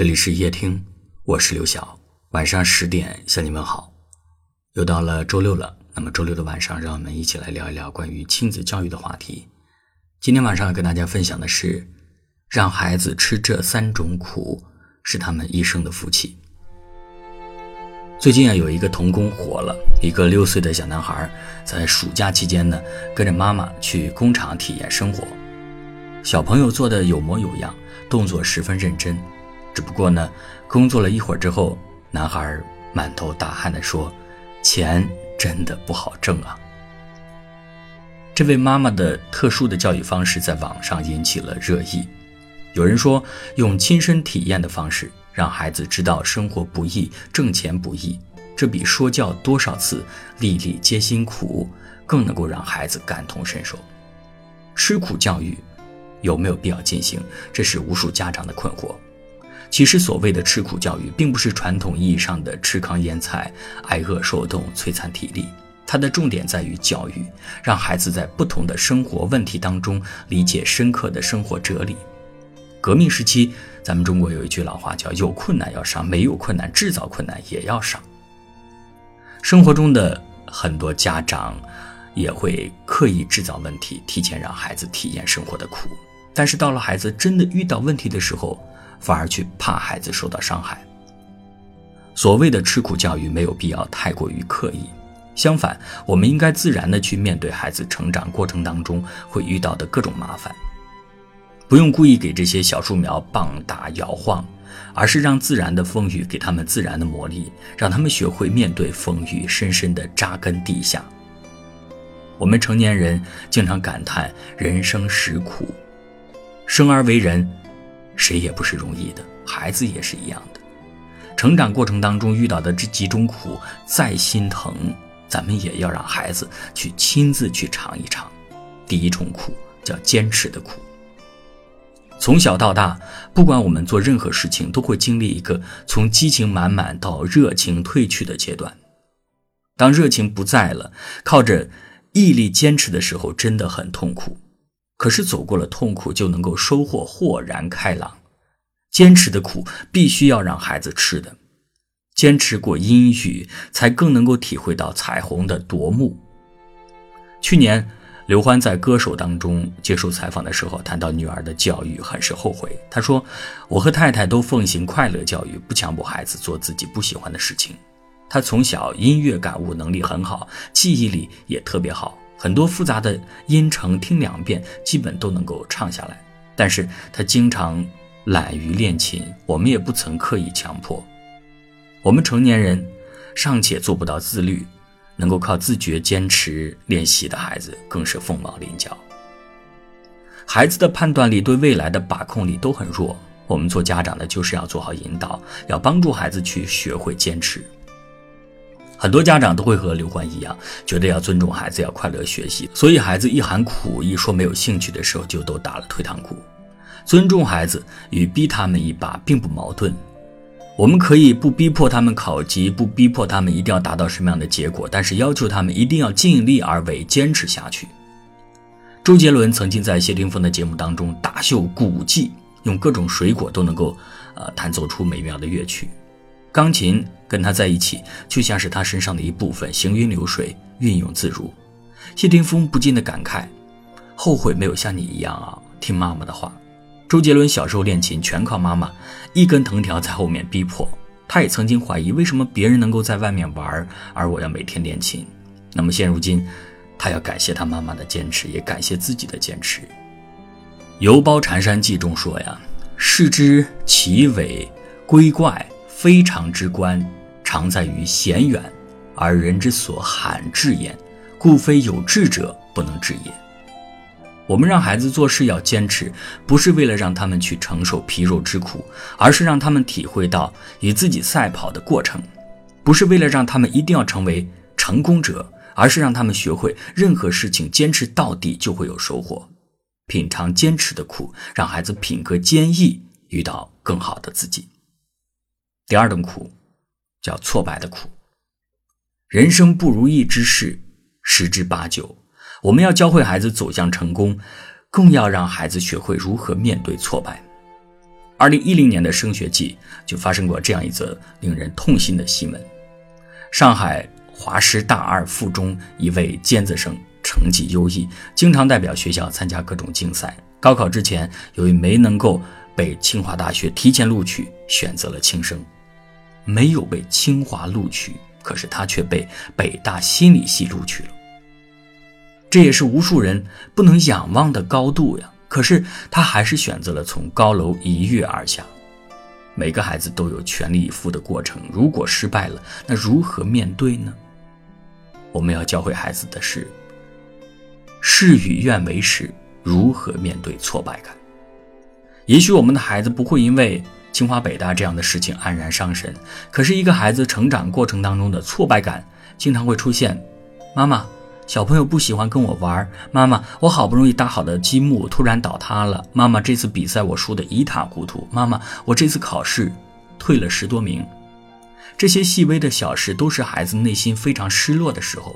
这里是夜听，我是刘晓。晚上十点向你们好。又到了周六了，那么周六的晚上，让我们一起来聊一聊关于亲子教育的话题。今天晚上要跟大家分享的是，让孩子吃这三种苦，是他们一生的福气。最近啊，有一个童工火了，一个六岁的小男孩，在暑假期间呢，跟着妈妈去工厂体验生活。小朋友做的有模有样，动作十分认真。只不过呢，工作了一会儿之后，男孩满头大汗地说：“钱真的不好挣啊。”这位妈妈的特殊的教育方式在网上引起了热议。有人说，用亲身体验的方式让孩子知道生活不易、挣钱不易，这比说教多少次“粒粒皆辛苦”更能够让孩子感同身受。吃苦教育有没有必要进行？这是无数家长的困惑。其实，所谓的吃苦教育，并不是传统意义上的吃糠咽菜、挨饿受冻、摧残体力。它的重点在于教育，让孩子在不同的生活问题当中理解深刻的生活哲理。革命时期，咱们中国有一句老话叫“有困难要上，没有困难制造困难也要上”。生活中的很多家长也会刻意制造问题，提前让孩子体验生活的苦。但是到了孩子真的遇到问题的时候，反而去怕孩子受到伤害。所谓的吃苦教育没有必要太过于刻意，相反，我们应该自然的去面对孩子成长过程当中会遇到的各种麻烦，不用故意给这些小树苗棒打摇晃，而是让自然的风雨给他们自然的磨砺，让他们学会面对风雨，深深的扎根地下。我们成年人经常感叹人生实苦，生而为人。谁也不是容易的，孩子也是一样的。成长过程当中遇到的这几种苦，再心疼，咱们也要让孩子去亲自去尝一尝。第一重苦叫坚持的苦。从小到大，不管我们做任何事情，都会经历一个从激情满满到热情褪去的阶段。当热情不在了，靠着毅力坚持的时候，真的很痛苦。可是走过了痛苦，就能够收获豁然开朗。坚持的苦，必须要让孩子吃的。坚持过阴雨，才更能够体会到彩虹的夺目。去年，刘欢在《歌手》当中接受采访的时候，谈到女儿的教育，很是后悔。他说：“我和太太都奉行快乐教育，不强迫孩子做自己不喜欢的事情。他从小音乐感悟能力很好，记忆力也特别好。”很多复杂的音程听两遍基本都能够唱下来，但是他经常懒于练琴，我们也不曾刻意强迫。我们成年人尚且做不到自律，能够靠自觉坚持练习的孩子更是凤毛麟角。孩子的判断力对未来的把控力都很弱，我们做家长的就是要做好引导，要帮助孩子去学会坚持。很多家长都会和刘欢一样，觉得要尊重孩子，要快乐学习，所以孩子一喊苦，一说没有兴趣的时候，就都打了退堂鼓。尊重孩子与逼他们一把并不矛盾，我们可以不逼迫他们考级，不逼迫他们一定要达到什么样的结果，但是要求他们一定要尽力而为，坚持下去。周杰伦曾经在谢霆锋的节目当中大秀古技，用各种水果都能够，呃，弹奏出美妙的乐曲。钢琴跟他在一起，就像是他身上的一部分，行云流水，运用自如。谢霆锋不禁的感慨：后悔没有像你一样啊，听妈妈的话。周杰伦小时候练琴全靠妈妈，一根藤条在后面逼迫。他也曾经怀疑，为什么别人能够在外面玩，而我要每天练琴？那么现如今，他要感谢他妈妈的坚持，也感谢自己的坚持。《游褒禅山记》中说呀：“视之奇伟龟怪。”非常之观，常在于贤远，而人之所罕至焉，故非有志者不能至也。我们让孩子做事要坚持，不是为了让他们去承受皮肉之苦，而是让他们体会到与自己赛跑的过程；不是为了让他们一定要成为成功者，而是让他们学会任何事情坚持到底就会有收获。品尝坚持的苦，让孩子品格坚毅，遇到更好的自己。第二种苦，叫挫败的苦。人生不如意之事十之八九，我们要教会孩子走向成功，更要让孩子学会如何面对挫败。二零一零年的升学季就发生过这样一则令人痛心的新闻：上海华师大二附中一位尖子生成绩优异，经常代表学校参加各种竞赛。高考之前，由于没能够被清华大学提前录取，选择了轻生，没有被清华录取，可是他却被北大心理系录取了。这也是无数人不能仰望的高度呀！可是他还是选择了从高楼一跃而下。每个孩子都有全力以赴的过程，如果失败了，那如何面对呢？我们要教会孩子的是：事与愿违时，如何面对挫败感。也许我们的孩子不会因为清华北大这样的事情黯然伤神，可是一个孩子成长过程当中的挫败感经常会出现。妈妈。小朋友不喜欢跟我玩，妈妈，我好不容易搭好的积木突然倒塌了。妈妈，这次比赛我输得一塌糊涂。妈妈，我这次考试退了十多名。这些细微的小事都是孩子内心非常失落的时候，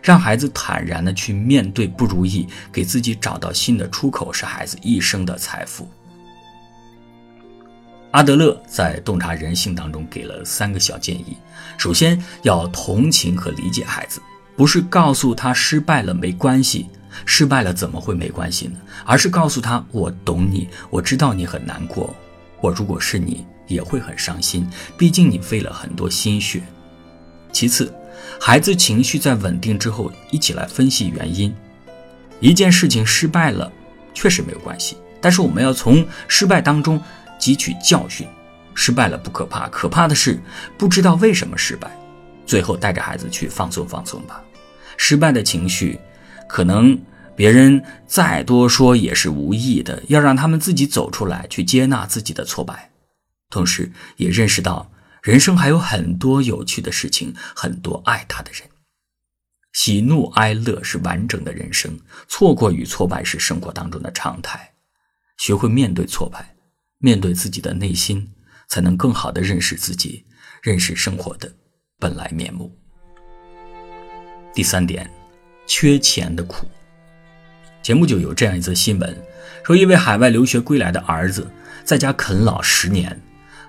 让孩子坦然的去面对不如意，给自己找到新的出口，是孩子一生的财富。阿德勒在洞察人性当中给了三个小建议：首先要同情和理解孩子。不是告诉他失败了没关系，失败了怎么会没关系呢？而是告诉他我懂你，我知道你很难过，我如果是你也会很伤心，毕竟你费了很多心血。其次，孩子情绪在稳定之后，一起来分析原因。一件事情失败了，确实没有关系，但是我们要从失败当中汲取教训。失败了不可怕，可怕的是不知道为什么失败。最后带着孩子去放松放松吧。失败的情绪，可能别人再多说也是无益的，要让他们自己走出来，去接纳自己的挫败，同时也认识到人生还有很多有趣的事情，很多爱他的人。喜怒哀乐是完整的人生，错过与挫败是生活当中的常态。学会面对挫败，面对自己的内心，才能更好的认识自己，认识生活的本来面目。第三点，缺钱的苦。节目就有这样一则新闻，说一位海外留学归来的儿子在家啃老十年，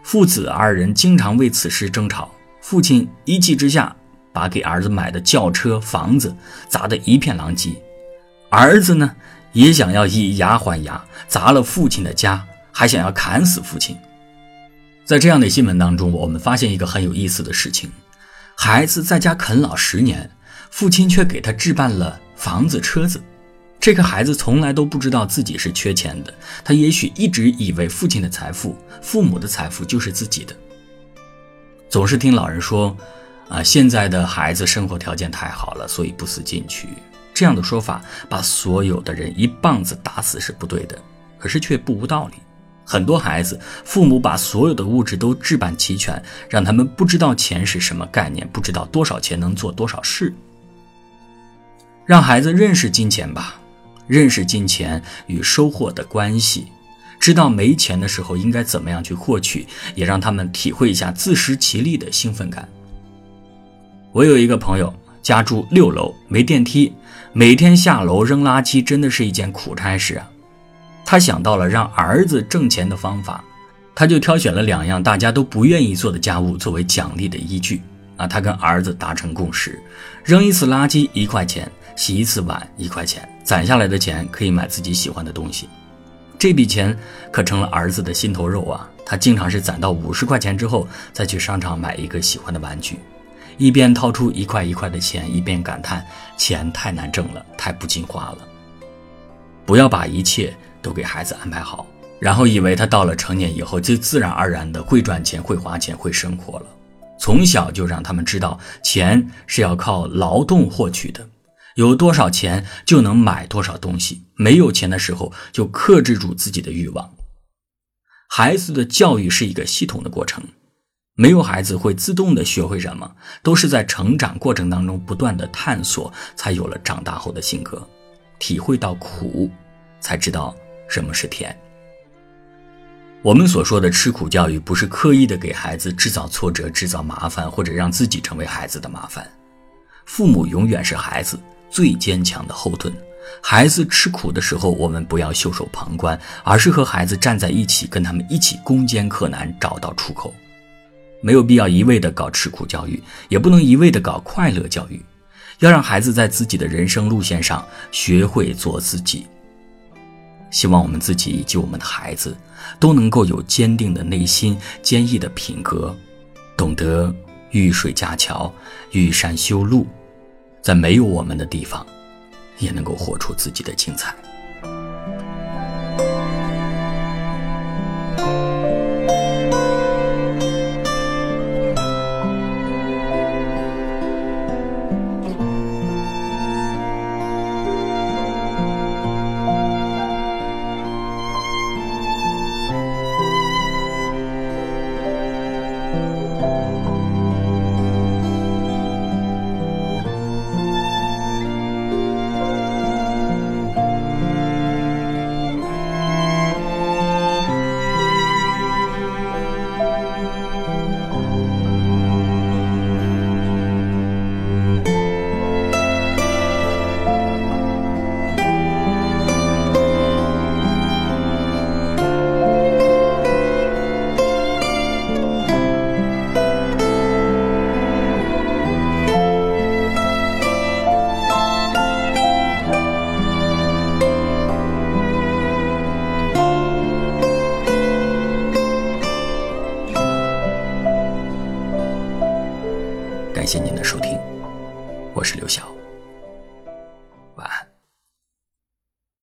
父子二人经常为此事争吵。父亲一气之下把给儿子买的轿车、房子砸得一片狼藉，儿子呢也想要以牙还牙，砸了父亲的家，还想要砍死父亲。在这样的新闻当中，我们发现一个很有意思的事情：孩子在家啃老十年。父亲却给他置办了房子、车子。这个孩子从来都不知道自己是缺钱的，他也许一直以为父亲的财富、父母的财富就是自己的。总是听老人说：“啊，现在的孩子生活条件太好了，所以不思进取。”这样的说法把所有的人一棒子打死是不对的，可是却不无道理。很多孩子，父母把所有的物质都置办齐全，让他们不知道钱是什么概念，不知道多少钱能做多少事。让孩子认识金钱吧，认识金钱与收获的关系，知道没钱的时候应该怎么样去获取，也让他们体会一下自食其力的兴奋感。我有一个朋友，家住六楼，没电梯，每天下楼扔垃圾真的是一件苦差事啊。他想到了让儿子挣钱的方法，他就挑选了两样大家都不愿意做的家务作为奖励的依据。啊，他跟儿子达成共识，扔一次垃圾一块钱，洗一次碗一块钱，攒下来的钱可以买自己喜欢的东西。这笔钱可成了儿子的心头肉啊！他经常是攒到五十块钱之后，再去商场买一个喜欢的玩具，一边掏出一块一块的钱，一边感叹钱太难挣了，太不经花了。不要把一切都给孩子安排好，然后以为他到了成年以后就自然而然的会赚钱、会花钱、会生活了。从小就让他们知道，钱是要靠劳动获取的，有多少钱就能买多少东西。没有钱的时候，就克制住自己的欲望。孩子的教育是一个系统的过程，没有孩子会自动的学会什么，都是在成长过程当中不断的探索，才有了长大后的性格。体会到苦，才知道什么是甜。我们所说的吃苦教育，不是刻意的给孩子制造挫折、制造麻烦，或者让自己成为孩子的麻烦。父母永远是孩子最坚强的后盾，孩子吃苦的时候，我们不要袖手旁观，而是和孩子站在一起，跟他们一起攻坚克难，找到出口。没有必要一味的搞吃苦教育，也不能一味的搞快乐教育，要让孩子在自己的人生路线上学会做自己。希望我们自己以及我们的孩子都能够有坚定的内心、坚毅的品格，懂得遇水架桥、遇山修路，在没有我们的地方，也能够活出自己的精彩。